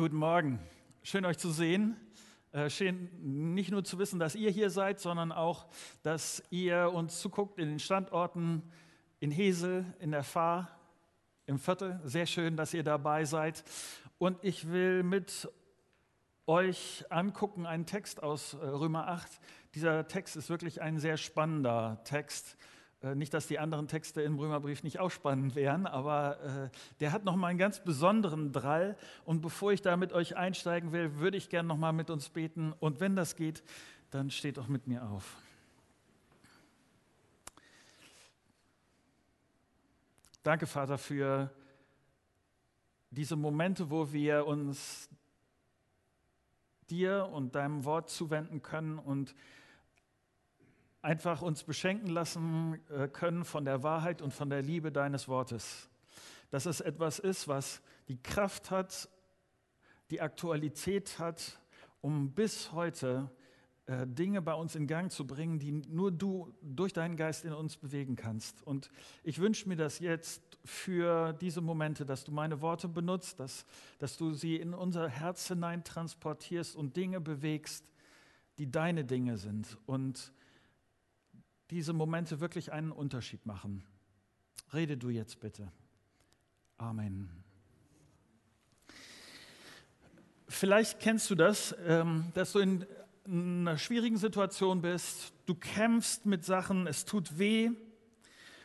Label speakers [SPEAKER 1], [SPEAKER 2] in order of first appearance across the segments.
[SPEAKER 1] Guten Morgen. Schön euch zu sehen. Äh, schön nicht nur zu wissen, dass ihr hier seid, sondern auch, dass ihr uns zuguckt in den Standorten in Hesel, in der Fahr, im Viertel. Sehr schön, dass ihr dabei seid. Und ich will mit euch angucken einen Text aus äh, Römer 8. Dieser Text ist wirklich ein sehr spannender Text. Äh, nicht, dass die anderen Texte im Römerbrief nicht auch spannend wären, aber äh, der hat nochmal einen ganz besonderen Drall. Und bevor ich da mit euch einsteigen will, würde ich gerne nochmal mit uns beten. Und wenn das geht, dann steht auch mit mir auf. Danke, Vater, für diese Momente, wo wir uns dir und deinem Wort zuwenden können und einfach uns beschenken lassen äh, können von der Wahrheit und von der Liebe deines Wortes. Dass es etwas ist, was die Kraft hat, die Aktualität hat, um bis heute äh, Dinge bei uns in Gang zu bringen, die nur du durch deinen Geist in uns bewegen kannst. Und ich wünsche mir das jetzt für diese Momente, dass du meine Worte benutzt, dass, dass du sie in unser Herz hinein transportierst und Dinge bewegst, die deine Dinge sind. Und diese Momente wirklich einen Unterschied machen. Rede du jetzt bitte. Amen. Vielleicht kennst du das, ähm, dass du in einer schwierigen Situation bist, du kämpfst mit Sachen, es tut weh.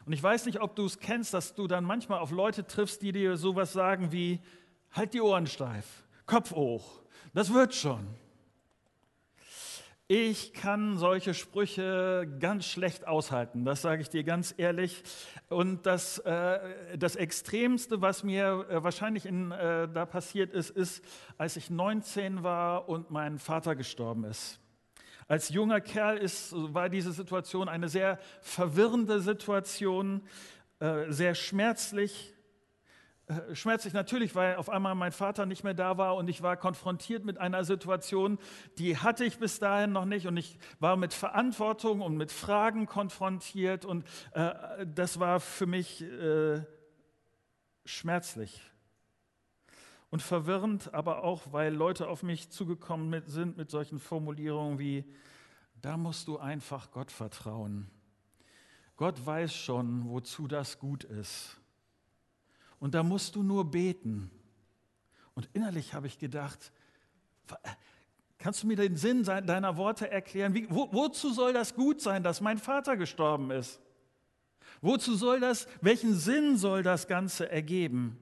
[SPEAKER 1] Und ich weiß nicht, ob du es kennst, dass du dann manchmal auf Leute triffst, die dir sowas sagen wie, halt die Ohren steif, Kopf hoch, das wird schon. Ich kann solche Sprüche ganz schlecht aushalten, das sage ich dir ganz ehrlich. Und das, äh, das Extremste, was mir äh, wahrscheinlich in, äh, da passiert ist, ist, als ich 19 war und mein Vater gestorben ist. Als junger Kerl ist, war diese Situation eine sehr verwirrende Situation, äh, sehr schmerzlich. Äh, schmerzlich natürlich, weil auf einmal mein Vater nicht mehr da war und ich war konfrontiert mit einer Situation, die hatte ich bis dahin noch nicht und ich war mit Verantwortung und mit Fragen konfrontiert und äh, das war für mich äh, schmerzlich und verwirrend, aber auch, weil Leute auf mich zugekommen sind mit solchen Formulierungen wie, da musst du einfach Gott vertrauen. Gott weiß schon, wozu das gut ist. Und da musst du nur beten. Und innerlich habe ich gedacht, kannst du mir den Sinn deiner Worte erklären? Wie, wo, wozu soll das gut sein, dass mein Vater gestorben ist? Wozu soll das, welchen Sinn soll das Ganze ergeben?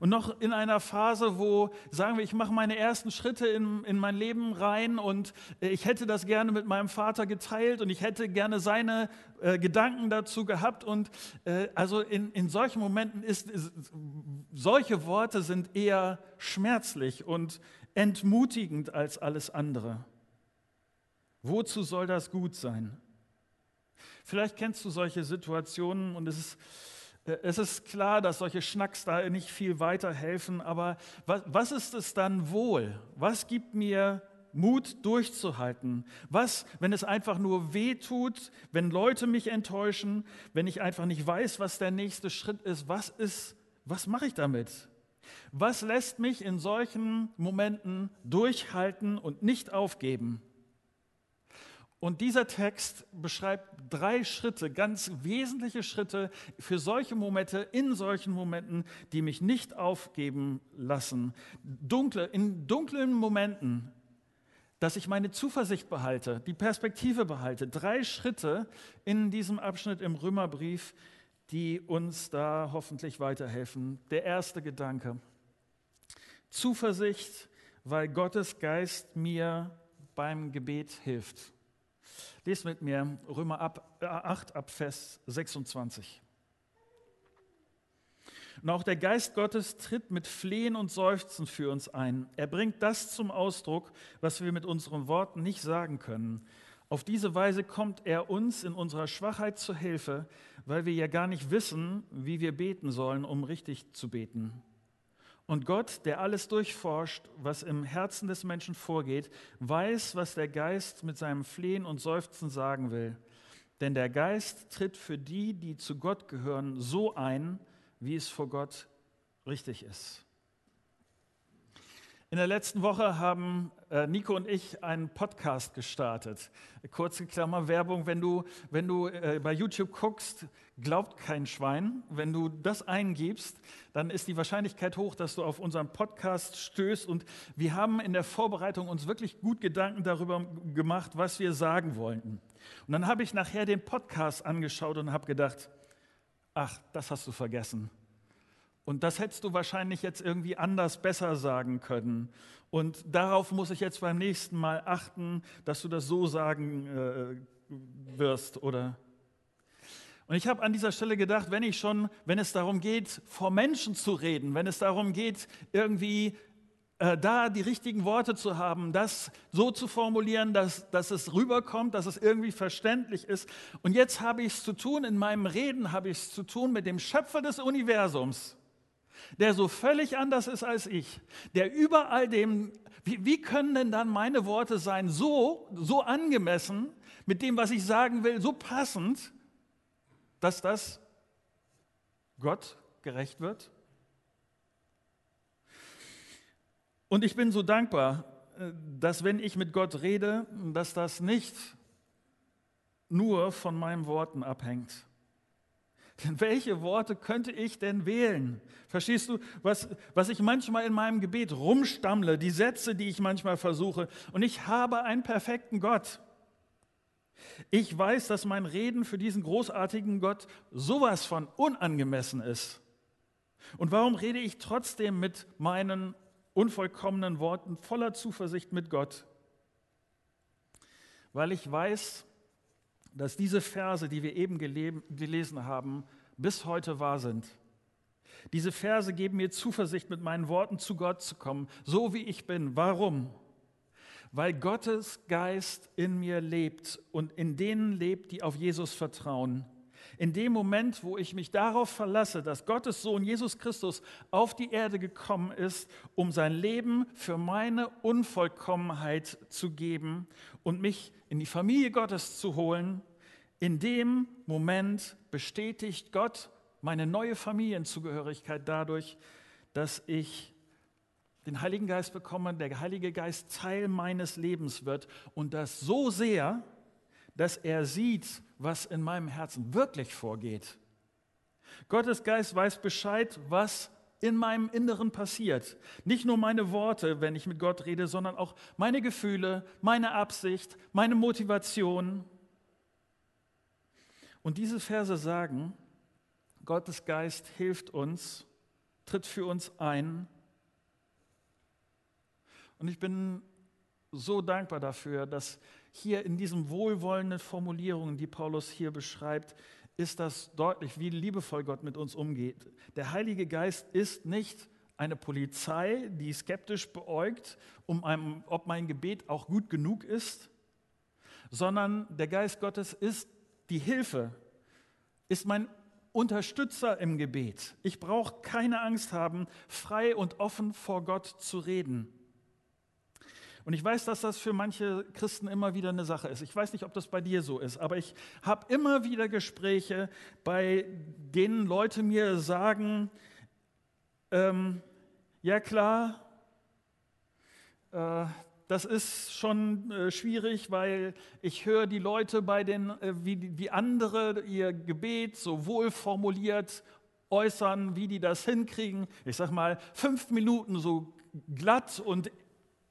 [SPEAKER 1] Und noch in einer Phase, wo, sagen wir, ich mache meine ersten Schritte in, in mein Leben rein und äh, ich hätte das gerne mit meinem Vater geteilt und ich hätte gerne seine äh, Gedanken dazu gehabt. Und äh, also in, in solchen Momenten ist, ist, solche Worte sind eher schmerzlich und entmutigend als alles andere. Wozu soll das gut sein? Vielleicht kennst du solche Situationen und es ist es ist klar, dass solche Schnacks da nicht viel weiterhelfen, aber was, was ist es dann wohl? Was gibt mir Mut durchzuhalten? Was, wenn es einfach nur weh tut, wenn Leute mich enttäuschen, wenn ich einfach nicht weiß, was der nächste Schritt ist? Was ist, was mache ich damit? Was lässt mich in solchen Momenten durchhalten und nicht aufgeben? Und dieser Text beschreibt drei Schritte, ganz wesentliche Schritte für solche Momente, in solchen Momenten, die mich nicht aufgeben lassen. Dunkle, in dunklen Momenten, dass ich meine Zuversicht behalte, die Perspektive behalte. Drei Schritte in diesem Abschnitt im Römerbrief, die uns da hoffentlich weiterhelfen. Der erste Gedanke. Zuversicht, weil Gottes Geist mir beim Gebet hilft. Lest mit mir Römer 8 ab Vers 26. Und auch der Geist Gottes tritt mit Flehen und Seufzen für uns ein. Er bringt das zum Ausdruck, was wir mit unseren Worten nicht sagen können. Auf diese Weise kommt er uns in unserer Schwachheit zur Hilfe, weil wir ja gar nicht wissen, wie wir beten sollen, um richtig zu beten. Und Gott, der alles durchforscht, was im Herzen des Menschen vorgeht, weiß, was der Geist mit seinem Flehen und Seufzen sagen will. Denn der Geist tritt für die, die zu Gott gehören, so ein, wie es vor Gott richtig ist. In der letzten Woche haben äh, Nico und ich einen Podcast gestartet. Kurze Klammer Werbung, wenn du, wenn du äh, bei YouTube guckst, glaubt kein Schwein. Wenn du das eingibst, dann ist die Wahrscheinlichkeit hoch, dass du auf unseren Podcast stößt. Und wir haben in der Vorbereitung uns wirklich gut Gedanken darüber gemacht, was wir sagen wollten. Und dann habe ich nachher den Podcast angeschaut und habe gedacht, ach, das hast du vergessen. Und das hättest du wahrscheinlich jetzt irgendwie anders besser sagen können. Und darauf muss ich jetzt beim nächsten Mal achten, dass du das so sagen äh, wirst oder. Und ich habe an dieser Stelle gedacht, wenn ich schon, wenn es darum geht, vor Menschen zu reden, wenn es darum geht, irgendwie äh, da die richtigen Worte zu haben, das so zu formulieren, dass, dass es rüberkommt, dass es irgendwie verständlich ist. Und jetzt habe ich es zu tun, in meinem Reden habe ich es zu tun mit dem Schöpfer des Universums der so völlig anders ist als ich, der über all dem, wie, wie können denn dann meine Worte sein, so, so angemessen mit dem, was ich sagen will, so passend, dass das Gott gerecht wird? Und ich bin so dankbar, äh, dass wenn ich mit Gott rede, dass das nicht nur von meinen Worten abhängt, denn welche Worte könnte ich denn wählen? Verstehst du, was, was ich manchmal in meinem Gebet rumstammle, die Sätze, die ich manchmal versuche. Und ich habe einen perfekten Gott. Ich weiß, dass mein Reden für diesen großartigen Gott sowas von unangemessen ist. Und warum rede ich trotzdem mit meinen unvollkommenen Worten voller Zuversicht mit Gott? Weil ich weiß, dass diese Verse, die wir eben gelesen haben, bis heute wahr sind. Diese Verse geben mir Zuversicht, mit meinen Worten zu Gott zu kommen, so wie ich bin. Warum? Weil Gottes Geist in mir lebt und in denen lebt, die auf Jesus vertrauen. In dem Moment, wo ich mich darauf verlasse, dass Gottes Sohn Jesus Christus auf die Erde gekommen ist, um sein Leben für meine Unvollkommenheit zu geben und mich in die Familie Gottes zu holen, in dem Moment bestätigt Gott meine neue Familienzugehörigkeit dadurch, dass ich den Heiligen Geist bekomme, der Heilige Geist Teil meines Lebens wird und das so sehr, dass er sieht, was in meinem Herzen wirklich vorgeht. Gottes Geist weiß Bescheid, was in meinem Inneren passiert. Nicht nur meine Worte, wenn ich mit Gott rede, sondern auch meine Gefühle, meine Absicht, meine Motivation. Und diese Verse sagen, Gottes Geist hilft uns, tritt für uns ein. Und ich bin so dankbar dafür, dass hier in diesen wohlwollenden Formulierungen, die Paulus hier beschreibt, ist das deutlich, wie liebevoll Gott mit uns umgeht. Der Heilige Geist ist nicht eine Polizei, die skeptisch beäugt, um einem, ob mein Gebet auch gut genug ist, sondern der Geist Gottes ist die Hilfe, ist mein Unterstützer im Gebet. Ich brauche keine Angst haben, frei und offen vor Gott zu reden. Und ich weiß, dass das für manche Christen immer wieder eine Sache ist. Ich weiß nicht, ob das bei dir so ist, aber ich habe immer wieder Gespräche, bei denen Leute mir sagen, ähm, ja klar, äh, das ist schon äh, schwierig, weil ich höre die Leute bei den, äh, wie, wie andere ihr Gebet so wohl formuliert äußern, wie die das hinkriegen. Ich sage mal, fünf Minuten so glatt und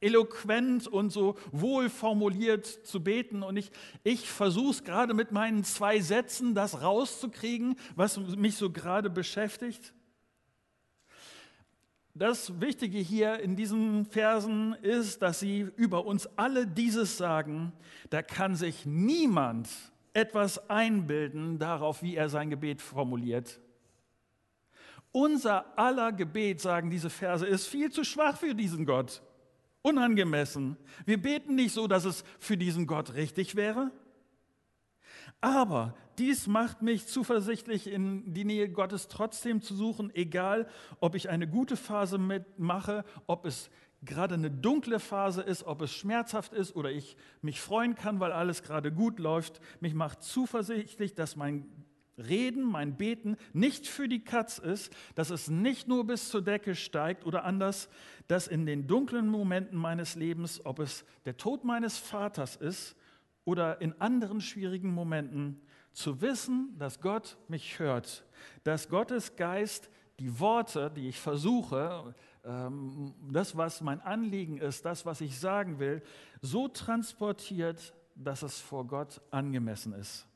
[SPEAKER 1] eloquent und so wohl formuliert zu beten. Und ich, ich versuche es gerade mit meinen zwei Sätzen, das rauszukriegen, was mich so gerade beschäftigt. Das Wichtige hier in diesen Versen ist, dass sie über uns alle dieses sagen, da kann sich niemand etwas einbilden darauf, wie er sein Gebet formuliert. Unser aller Gebet, sagen diese Verse, ist viel zu schwach für diesen Gott unangemessen. Wir beten nicht so, dass es für diesen Gott richtig wäre. Aber dies macht mich zuversichtlich, in die Nähe Gottes trotzdem zu suchen, egal ob ich eine gute Phase mitmache, ob es gerade eine dunkle Phase ist, ob es schmerzhaft ist oder ich mich freuen kann, weil alles gerade gut läuft. Mich macht zuversichtlich, dass mein Reden, mein Beten nicht für die Katz ist, dass es nicht nur bis zur Decke steigt oder anders, dass in den dunklen Momenten meines Lebens, ob es der Tod meines Vaters ist oder in anderen schwierigen Momenten, zu wissen, dass Gott mich hört, dass Gottes Geist die Worte, die ich versuche, ähm, das, was mein Anliegen ist, das, was ich sagen will, so transportiert, dass es vor Gott angemessen ist.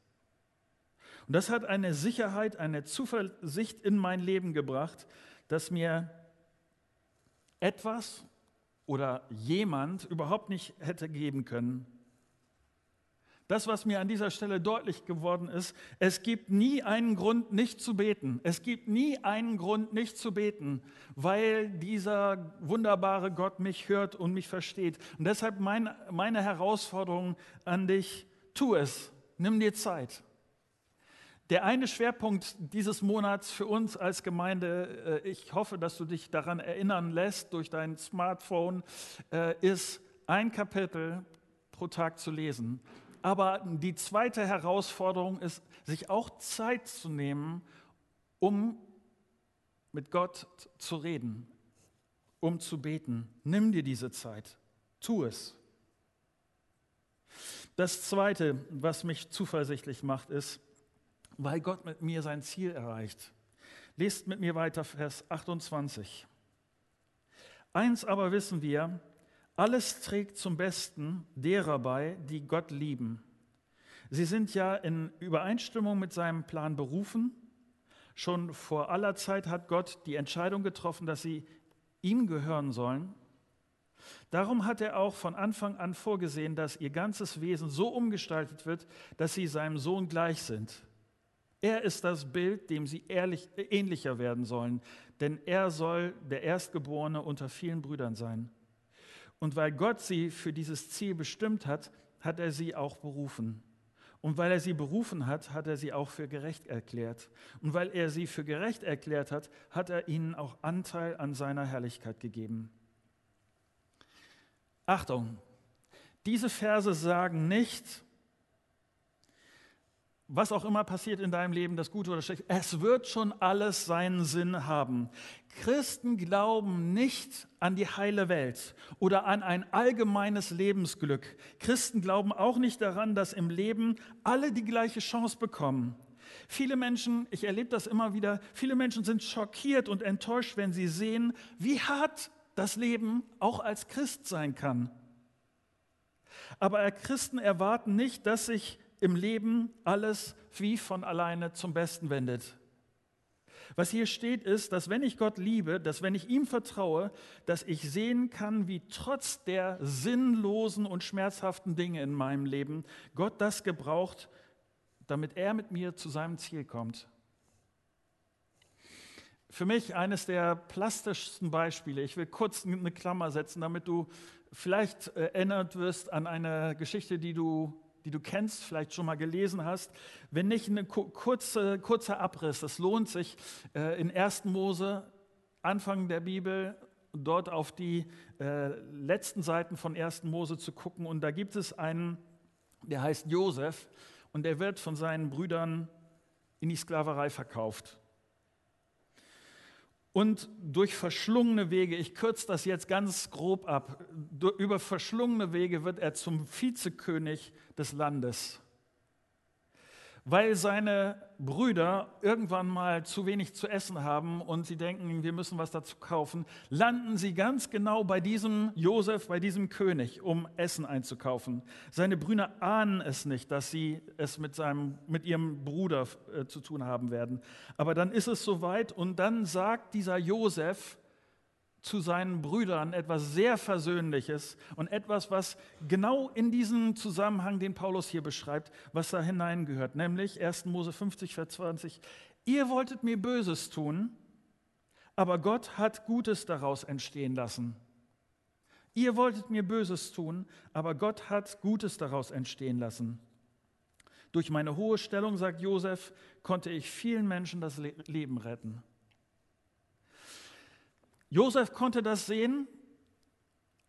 [SPEAKER 1] Und das hat eine Sicherheit, eine Zuversicht in mein Leben gebracht, dass mir etwas oder jemand überhaupt nicht hätte geben können. Das, was mir an dieser Stelle deutlich geworden ist, es gibt nie einen Grund, nicht zu beten. Es gibt nie einen Grund, nicht zu beten, weil dieser wunderbare Gott mich hört und mich versteht. Und deshalb mein, meine Herausforderung an dich, tu es, nimm dir Zeit. Der eine Schwerpunkt dieses Monats für uns als Gemeinde, äh, ich hoffe, dass du dich daran erinnern lässt durch dein Smartphone, äh, ist ein Kapitel pro Tag zu lesen. Aber die zweite Herausforderung ist, sich auch Zeit zu nehmen, um mit Gott zu reden, um zu beten. Nimm dir diese Zeit, tu es. Das Zweite, was mich zuversichtlich macht, ist, weil Gott mit mir sein Ziel erreicht. Lest mit mir weiter Vers 28. Eins aber wissen wir, alles trägt zum Besten derer bei, die Gott lieben. Sie sind ja in Übereinstimmung mit seinem Plan berufen. Schon vor aller Zeit hat Gott die Entscheidung getroffen, dass sie ihm gehören sollen. Darum hat er auch von Anfang an vorgesehen, dass ihr ganzes Wesen so umgestaltet wird, dass sie seinem Sohn gleich sind. Er ist das Bild, dem sie ehrlich, ähnlicher werden sollen, denn er soll der Erstgeborene unter vielen Brüdern sein. Und weil Gott sie für dieses Ziel bestimmt hat, hat er sie auch berufen. Und weil er sie berufen hat, hat er sie auch für gerecht erklärt. Und weil er sie für gerecht erklärt hat, hat er ihnen auch Anteil an seiner Herrlichkeit gegeben. Achtung, diese Verse sagen nicht, was auch immer passiert in deinem Leben, das Gute oder Schlechte, es wird schon alles seinen Sinn haben. Christen glauben nicht an die heile Welt oder an ein allgemeines Lebensglück. Christen glauben auch nicht daran, dass im Leben alle die gleiche Chance bekommen. Viele Menschen, ich erlebe das immer wieder, viele Menschen sind schockiert und enttäuscht, wenn sie sehen, wie hart das Leben auch als Christ sein kann. Aber Christen erwarten nicht, dass sich im Leben alles wie von alleine zum Besten wendet. Was hier steht, ist, dass wenn ich Gott liebe, dass wenn ich ihm vertraue, dass ich sehen kann, wie trotz der sinnlosen und schmerzhaften Dinge in meinem Leben Gott das gebraucht, damit er mit mir zu seinem Ziel kommt. Für mich eines der plastischsten Beispiele, ich will kurz eine Klammer setzen, damit du vielleicht erinnert wirst an eine Geschichte, die du die du kennst, vielleicht schon mal gelesen hast. Wenn nicht, ein kurze, kurzer Abriss. Es lohnt sich, äh, in 1. Mose, Anfang der Bibel, dort auf die äh, letzten Seiten von 1. Mose zu gucken. Und da gibt es einen, der heißt Josef und der wird von seinen Brüdern in die Sklaverei verkauft. Und durch verschlungene Wege, ich kürze das jetzt ganz grob ab, über verschlungene Wege wird er zum Vizekönig des Landes weil seine Brüder irgendwann mal zu wenig zu essen haben und sie denken, wir müssen was dazu kaufen, landen sie ganz genau bei diesem Josef, bei diesem König, um Essen einzukaufen. Seine Brüder ahnen es nicht, dass sie es mit, seinem, mit ihrem Bruder äh, zu tun haben werden. Aber dann ist es soweit und dann sagt dieser Josef, zu seinen Brüdern etwas sehr Versöhnliches und etwas, was genau in diesen Zusammenhang, den Paulus hier beschreibt, was da hineingehört, nämlich 1. Mose 50, Vers 20. Ihr wolltet mir Böses tun, aber Gott hat Gutes daraus entstehen lassen. Ihr wolltet mir Böses tun, aber Gott hat Gutes daraus entstehen lassen. Durch meine hohe Stellung, sagt Josef, konnte ich vielen Menschen das Leben retten. Josef konnte das sehen,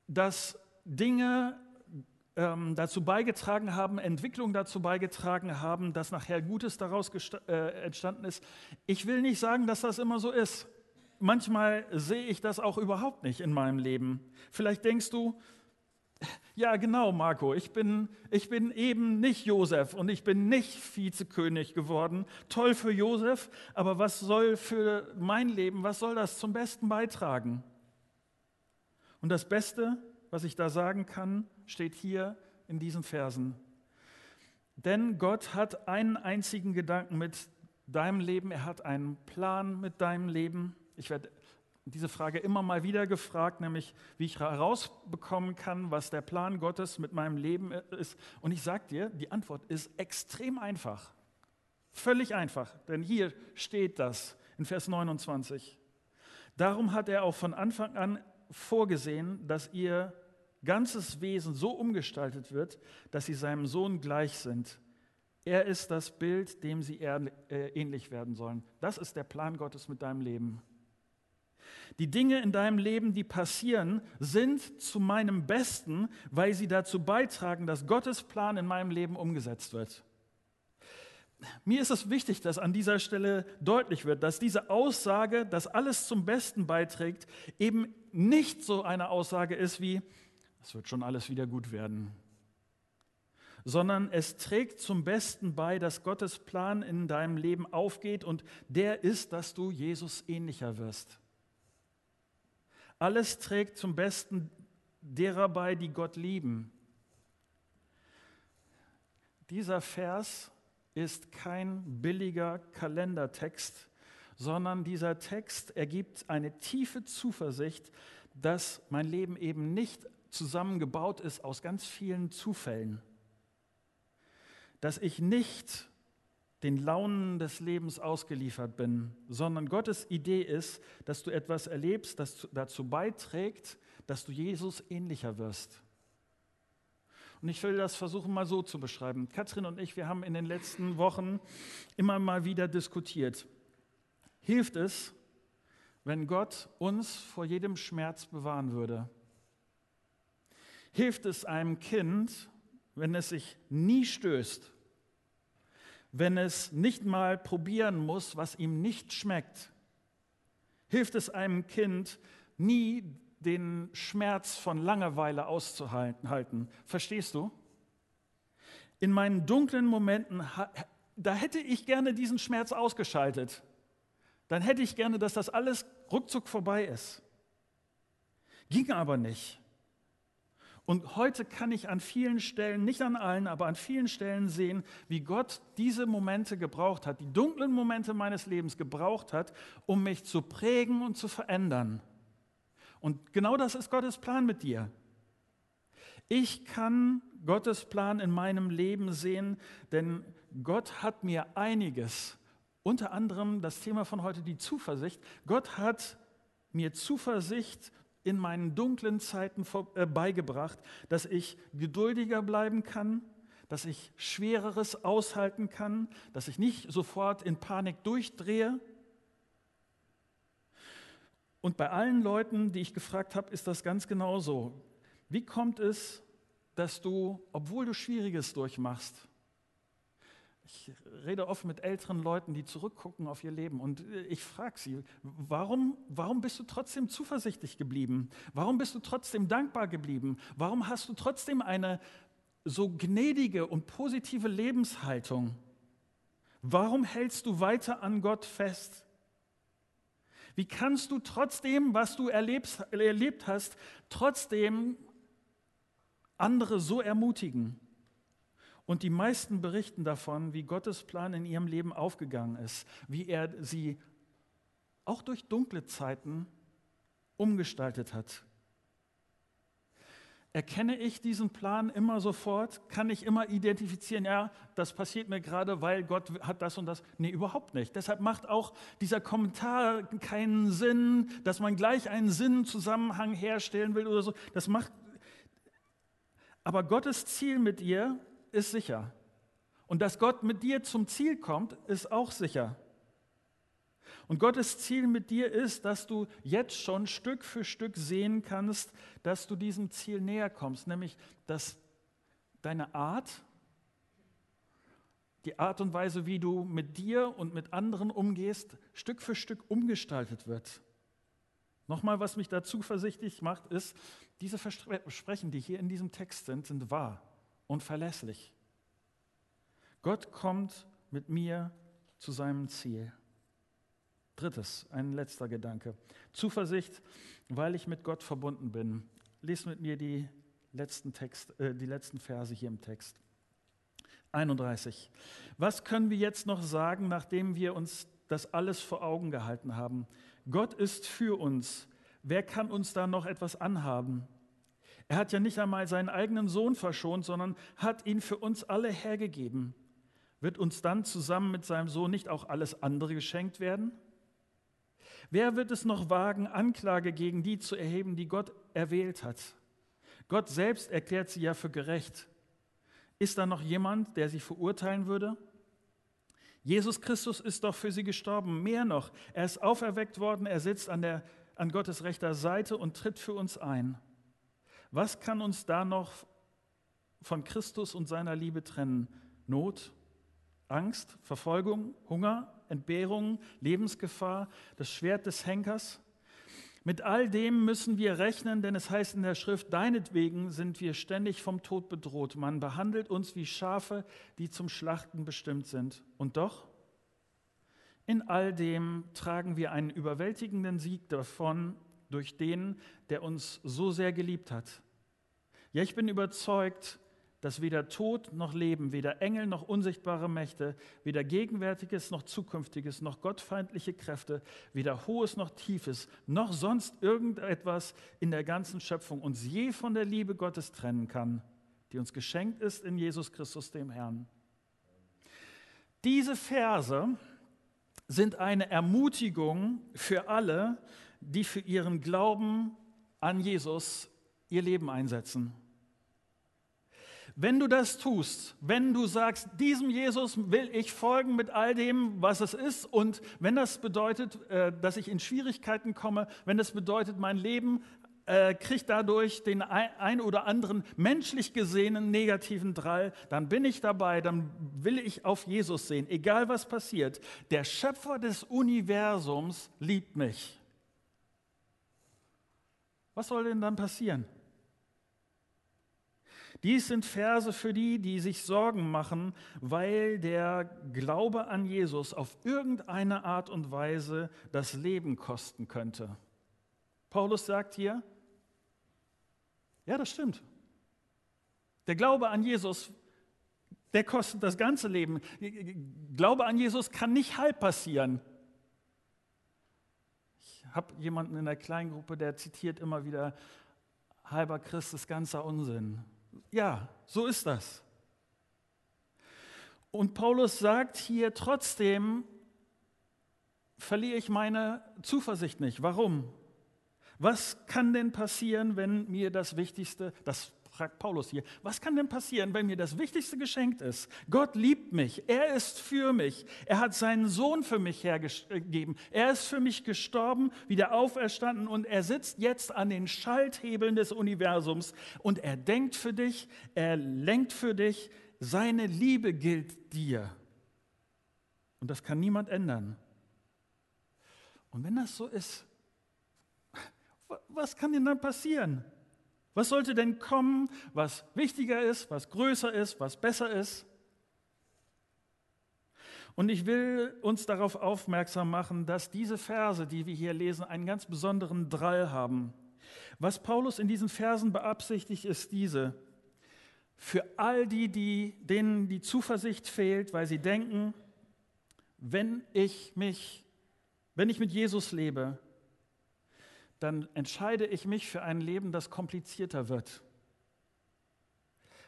[SPEAKER 1] dass Dinge ähm, dazu beigetragen haben, Entwicklung dazu beigetragen haben, dass nachher Gutes daraus äh, entstanden ist. Ich will nicht sagen, dass das immer so ist. Manchmal sehe ich das auch überhaupt nicht in meinem Leben. Vielleicht denkst du, ja genau, Marco, ich bin, ich bin eben nicht Josef und ich bin nicht Vizekönig geworden. Toll für Josef, aber was soll für mein Leben, was soll das zum Besten beitragen? Und das Beste, was ich da sagen kann, steht hier in diesen Versen. Denn Gott hat einen einzigen Gedanken mit deinem Leben, er hat einen Plan mit deinem Leben. Ich werde diese Frage immer mal wieder gefragt, nämlich wie ich herausbekommen kann, was der Plan Gottes mit meinem Leben ist. Und ich sage dir, die Antwort ist extrem einfach. Völlig einfach, denn hier steht das in Vers 29. Darum hat er auch von Anfang an vorgesehen, dass ihr ganzes Wesen so umgestaltet wird, dass sie seinem Sohn gleich sind. Er ist das Bild, dem sie äh, ähnlich werden sollen. Das ist der Plan Gottes mit deinem Leben. Die Dinge in deinem Leben, die passieren, sind zu meinem Besten, weil sie dazu beitragen, dass Gottes Plan in meinem Leben umgesetzt wird. Mir ist es wichtig, dass an dieser Stelle deutlich wird, dass diese Aussage, dass alles zum Besten beiträgt, eben nicht so eine Aussage ist wie, es wird schon alles wieder gut werden, sondern es trägt zum Besten bei, dass Gottes Plan in deinem Leben aufgeht und der ist, dass du Jesus ähnlicher wirst. Alles trägt zum Besten derer bei, die Gott lieben. Dieser Vers ist kein billiger Kalendertext, sondern dieser Text ergibt eine tiefe Zuversicht, dass mein Leben eben nicht zusammengebaut ist aus ganz vielen Zufällen, dass ich nicht den Launen des Lebens ausgeliefert bin, sondern Gottes Idee ist, dass du etwas erlebst, das dazu beiträgt, dass du Jesus ähnlicher wirst. Und ich will das versuchen mal so zu beschreiben. Katrin und ich, wir haben in den letzten Wochen immer mal wieder diskutiert. Hilft es, wenn Gott uns vor jedem Schmerz bewahren würde? Hilft es einem Kind, wenn es sich nie stößt? Wenn es nicht mal probieren muss, was ihm nicht schmeckt? Hilft es einem Kind nie, den Schmerz von Langeweile auszuhalten? Verstehst du? In meinen dunklen Momenten, da hätte ich gerne diesen Schmerz ausgeschaltet. Dann hätte ich gerne, dass das alles ruckzuck vorbei ist. Ging aber nicht. Und heute kann ich an vielen Stellen, nicht an allen, aber an vielen Stellen sehen, wie Gott diese Momente gebraucht hat, die dunklen Momente meines Lebens gebraucht hat, um mich zu prägen und zu verändern. Und genau das ist Gottes Plan mit dir. Ich kann Gottes Plan in meinem Leben sehen, denn Gott hat mir einiges, unter anderem das Thema von heute, die Zuversicht. Gott hat mir Zuversicht in meinen dunklen Zeiten äh, beigebracht, dass ich geduldiger bleiben kann, dass ich Schwereres aushalten kann, dass ich nicht sofort in Panik durchdrehe. Und bei allen Leuten, die ich gefragt habe, ist das ganz genauso. Wie kommt es, dass du, obwohl du Schwieriges durchmachst, ich rede oft mit älteren Leuten, die zurückgucken auf ihr Leben und ich frage sie, warum, warum bist du trotzdem zuversichtlich geblieben? Warum bist du trotzdem dankbar geblieben? Warum hast du trotzdem eine so gnädige und positive Lebenshaltung? Warum hältst du weiter an Gott fest? Wie kannst du trotzdem, was du erlebst, erlebt hast, trotzdem andere so ermutigen? Und die meisten berichten davon, wie Gottes Plan in ihrem Leben aufgegangen ist, wie er sie auch durch dunkle Zeiten umgestaltet hat. Erkenne ich diesen Plan immer sofort? Kann ich immer identifizieren, ja, das passiert mir gerade, weil Gott hat das und das? Nee, überhaupt nicht. Deshalb macht auch dieser Kommentar keinen Sinn, dass man gleich einen Sinnzusammenhang herstellen will oder so. Das macht. Aber Gottes Ziel mit ihr ist sicher. Und dass Gott mit dir zum Ziel kommt, ist auch sicher. Und Gottes Ziel mit dir ist, dass du jetzt schon Stück für Stück sehen kannst, dass du diesem Ziel näher kommst, nämlich dass deine Art, die Art und Weise, wie du mit dir und mit anderen umgehst, Stück für Stück umgestaltet wird. Nochmal, was mich da zuversichtlich macht, ist, diese Versprechen, die hier in diesem Text sind, sind wahr und verlässlich. Gott kommt mit mir zu seinem Ziel. Drittes, ein letzter Gedanke. Zuversicht, weil ich mit Gott verbunden bin. Lies mit mir die letzten, Text, äh, die letzten Verse hier im Text. 31. Was können wir jetzt noch sagen, nachdem wir uns das alles vor Augen gehalten haben? Gott ist für uns. Wer kann uns da noch etwas anhaben? Er hat ja nicht einmal seinen eigenen Sohn verschont, sondern hat ihn für uns alle hergegeben. Wird uns dann zusammen mit seinem Sohn nicht auch alles andere geschenkt werden? Wer wird es noch wagen, Anklage gegen die zu erheben, die Gott erwählt hat? Gott selbst erklärt sie ja für gerecht. Ist da noch jemand, der sie verurteilen würde? Jesus Christus ist doch für sie gestorben. Mehr noch, er ist auferweckt worden, er sitzt an, der, an Gottes rechter Seite und tritt für uns ein. Was kann uns da noch von Christus und seiner Liebe trennen? Not, Angst, Verfolgung, Hunger, Entbehrung, Lebensgefahr, das Schwert des Henkers? Mit all dem müssen wir rechnen, denn es heißt in der Schrift, deinetwegen sind wir ständig vom Tod bedroht. Man behandelt uns wie Schafe, die zum Schlachten bestimmt sind. Und doch, in all dem tragen wir einen überwältigenden Sieg davon durch den, der uns so sehr geliebt hat. Ja, ich bin überzeugt, dass weder Tod noch Leben, weder Engel noch unsichtbare Mächte, weder Gegenwärtiges noch Zukünftiges, noch gottfeindliche Kräfte, weder Hohes noch Tiefes, noch sonst irgendetwas in der ganzen Schöpfung uns je von der Liebe Gottes trennen kann, die uns geschenkt ist in Jesus Christus, dem Herrn. Diese Verse sind eine Ermutigung für alle, die für ihren Glauben an Jesus ihr Leben einsetzen. Wenn du das tust, wenn du sagst, diesem Jesus will ich folgen mit all dem, was es ist, und wenn das bedeutet, äh, dass ich in Schwierigkeiten komme, wenn das bedeutet, mein Leben äh, kriegt dadurch den ein oder anderen menschlich gesehenen negativen Drall, dann bin ich dabei, dann will ich auf Jesus sehen, egal was passiert. Der Schöpfer des Universums liebt mich. Was soll denn dann passieren? Dies sind Verse für die, die sich Sorgen machen, weil der Glaube an Jesus auf irgendeine Art und Weise das Leben kosten könnte. Paulus sagt hier, ja, das stimmt. Der Glaube an Jesus, der kostet das ganze Leben. Glaube an Jesus kann nicht halb passieren. Ich habe jemanden in der Kleingruppe, der zitiert immer wieder, halber Christ ist ganzer Unsinn. Ja, so ist das. Und Paulus sagt hier trotzdem, verliere ich meine Zuversicht nicht. Warum? Was kann denn passieren, wenn mir das Wichtigste, das fragt Paulus hier, was kann denn passieren, wenn mir das Wichtigste geschenkt ist? Gott liebt mich, er ist für mich, er hat seinen Sohn für mich hergegeben, er ist für mich gestorben, wieder auferstanden und er sitzt jetzt an den Schalthebeln des Universums und er denkt für dich, er lenkt für dich, seine Liebe gilt dir. Und das kann niemand ändern. Und wenn das so ist, was kann denn dann passieren? Was sollte denn kommen, was wichtiger ist, was größer ist, was besser ist? Und ich will uns darauf aufmerksam machen, dass diese Verse, die wir hier lesen, einen ganz besonderen Drall haben. Was Paulus in diesen Versen beabsichtigt, ist diese. Für all die, die, denen die Zuversicht fehlt, weil sie denken, wenn ich mich, wenn ich mit Jesus lebe, dann entscheide ich mich für ein Leben, das komplizierter wird.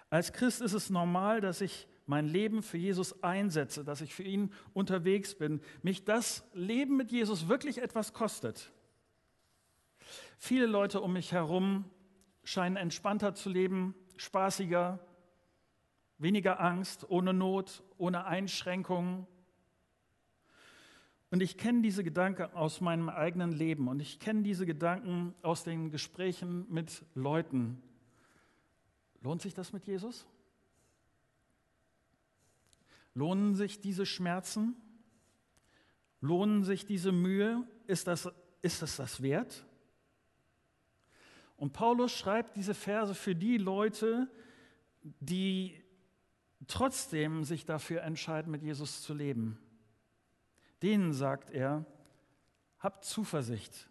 [SPEAKER 1] Als Christ ist es normal, dass ich mein Leben für Jesus einsetze, dass ich für ihn unterwegs bin, mich das Leben mit Jesus wirklich etwas kostet. Viele Leute um mich herum scheinen entspannter zu leben, spaßiger, weniger Angst, ohne Not, ohne Einschränkungen. Und ich kenne diese Gedanken aus meinem eigenen Leben und ich kenne diese Gedanken aus den Gesprächen mit Leuten. Lohnt sich das mit Jesus? Lohnen sich diese Schmerzen? Lohnen sich diese Mühe? Ist das, ist es das wert? Und Paulus schreibt diese Verse für die Leute, die trotzdem sich dafür entscheiden, mit Jesus zu leben. Denen sagt er, habt Zuversicht.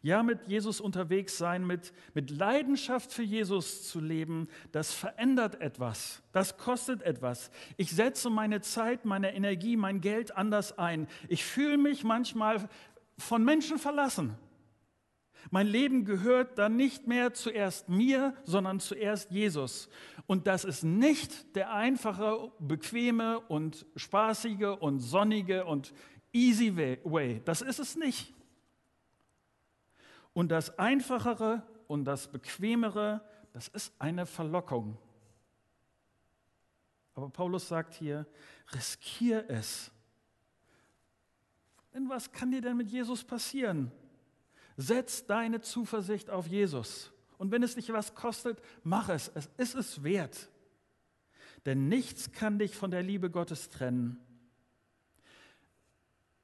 [SPEAKER 1] Ja, mit Jesus unterwegs sein, mit, mit Leidenschaft für Jesus zu leben, das verändert etwas, das kostet etwas. Ich setze meine Zeit, meine Energie, mein Geld anders ein. Ich fühle mich manchmal von Menschen verlassen. Mein Leben gehört dann nicht mehr zuerst mir, sondern zuerst Jesus. Und das ist nicht der einfache, bequeme und spaßige und sonnige und easy way. Das ist es nicht. Und das einfachere und das bequemere, das ist eine Verlockung. Aber Paulus sagt hier, riskier es. Denn was kann dir denn mit Jesus passieren? Setz deine Zuversicht auf Jesus. Und wenn es dich was kostet, mach es. Es ist es wert. Denn nichts kann dich von der Liebe Gottes trennen.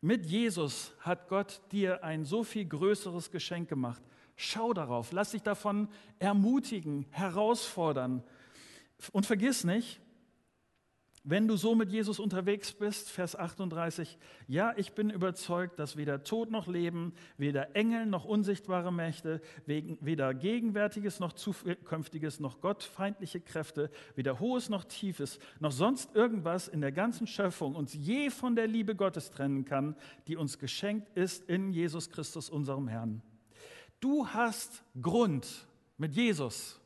[SPEAKER 1] Mit Jesus hat Gott dir ein so viel größeres Geschenk gemacht. Schau darauf, lass dich davon ermutigen, herausfordern. Und vergiss nicht, wenn du so mit Jesus unterwegs bist, Vers 38, ja, ich bin überzeugt, dass weder Tod noch Leben, weder Engel noch unsichtbare Mächte, weder Gegenwärtiges noch Zukünftiges noch gottfeindliche Kräfte, weder Hohes noch Tiefes, noch sonst irgendwas in der ganzen Schöpfung uns je von der Liebe Gottes trennen kann, die uns geschenkt ist in Jesus Christus, unserem Herrn. Du hast Grund mit Jesus,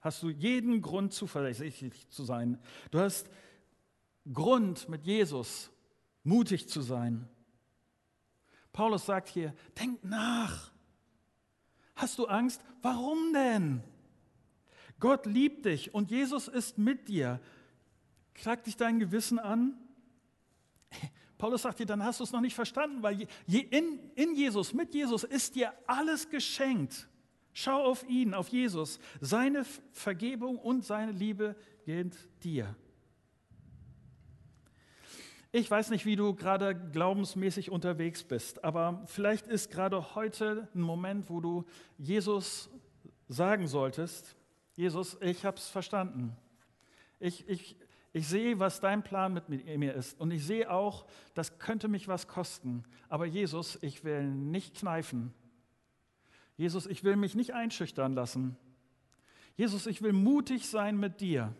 [SPEAKER 1] hast du jeden Grund zuversichtlich zu sein. Du hast Grund, mit Jesus mutig zu sein. Paulus sagt hier, denk nach. Hast du Angst? Warum denn? Gott liebt dich und Jesus ist mit dir. Klagt dich dein Gewissen an? Paulus sagt dir, dann hast du es noch nicht verstanden, weil in, in Jesus, mit Jesus ist dir alles geschenkt. Schau auf ihn, auf Jesus. Seine Vergebung und seine Liebe gilt dir. Ich weiß nicht, wie du gerade glaubensmäßig unterwegs bist, aber vielleicht ist gerade heute ein Moment, wo du Jesus sagen solltest, Jesus, ich habe es verstanden. Ich, ich, ich sehe, was dein Plan mit mir ist. Und ich sehe auch, das könnte mich was kosten. Aber Jesus, ich will nicht kneifen. Jesus, ich will mich nicht einschüchtern lassen. Jesus, ich will mutig sein mit dir.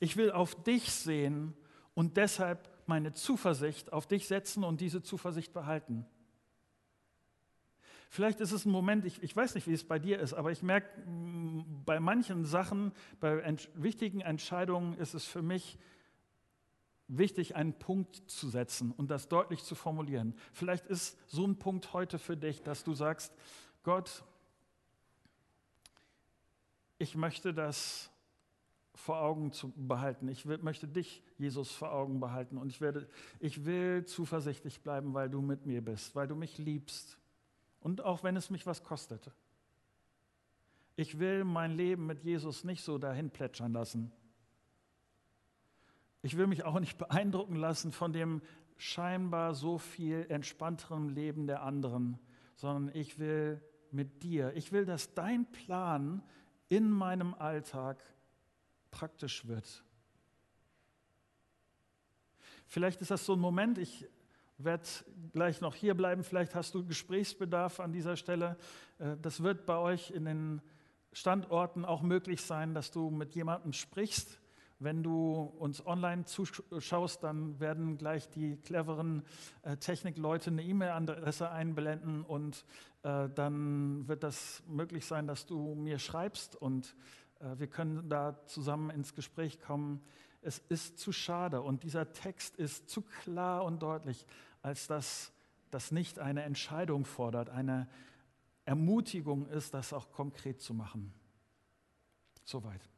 [SPEAKER 1] Ich will auf dich sehen und deshalb meine Zuversicht auf dich setzen und diese Zuversicht behalten. Vielleicht ist es ein Moment, ich, ich weiß nicht, wie es bei dir ist, aber ich merke, mm, bei manchen Sachen, bei ent wichtigen Entscheidungen ist es für mich wichtig, einen Punkt zu setzen und das deutlich zu formulieren. Vielleicht ist so ein Punkt heute für dich, dass du sagst, Gott, ich möchte das vor Augen zu behalten. Ich will, möchte dich, Jesus, vor Augen behalten. Und ich, werde, ich will zuversichtlich bleiben, weil du mit mir bist, weil du mich liebst. Und auch wenn es mich was kostete. Ich will mein Leben mit Jesus nicht so dahin plätschern lassen. Ich will mich auch nicht beeindrucken lassen von dem scheinbar so viel entspannteren Leben der anderen, sondern ich will mit dir, ich will, dass dein Plan in meinem Alltag praktisch wird. Vielleicht ist das so ein Moment, ich werde gleich noch hier bleiben, vielleicht hast du Gesprächsbedarf an dieser Stelle. Äh, das wird bei euch in den Standorten auch möglich sein, dass du mit jemandem sprichst. Wenn du uns online zuschaust, dann werden gleich die cleveren äh, Technikleute eine E-Mail-Adresse einblenden und äh, dann wird das möglich sein, dass du mir schreibst und wir können da zusammen ins Gespräch kommen. Es ist zu schade und dieser Text ist zu klar und deutlich, als dass das nicht eine Entscheidung fordert, eine Ermutigung ist, das auch konkret zu machen. Soweit.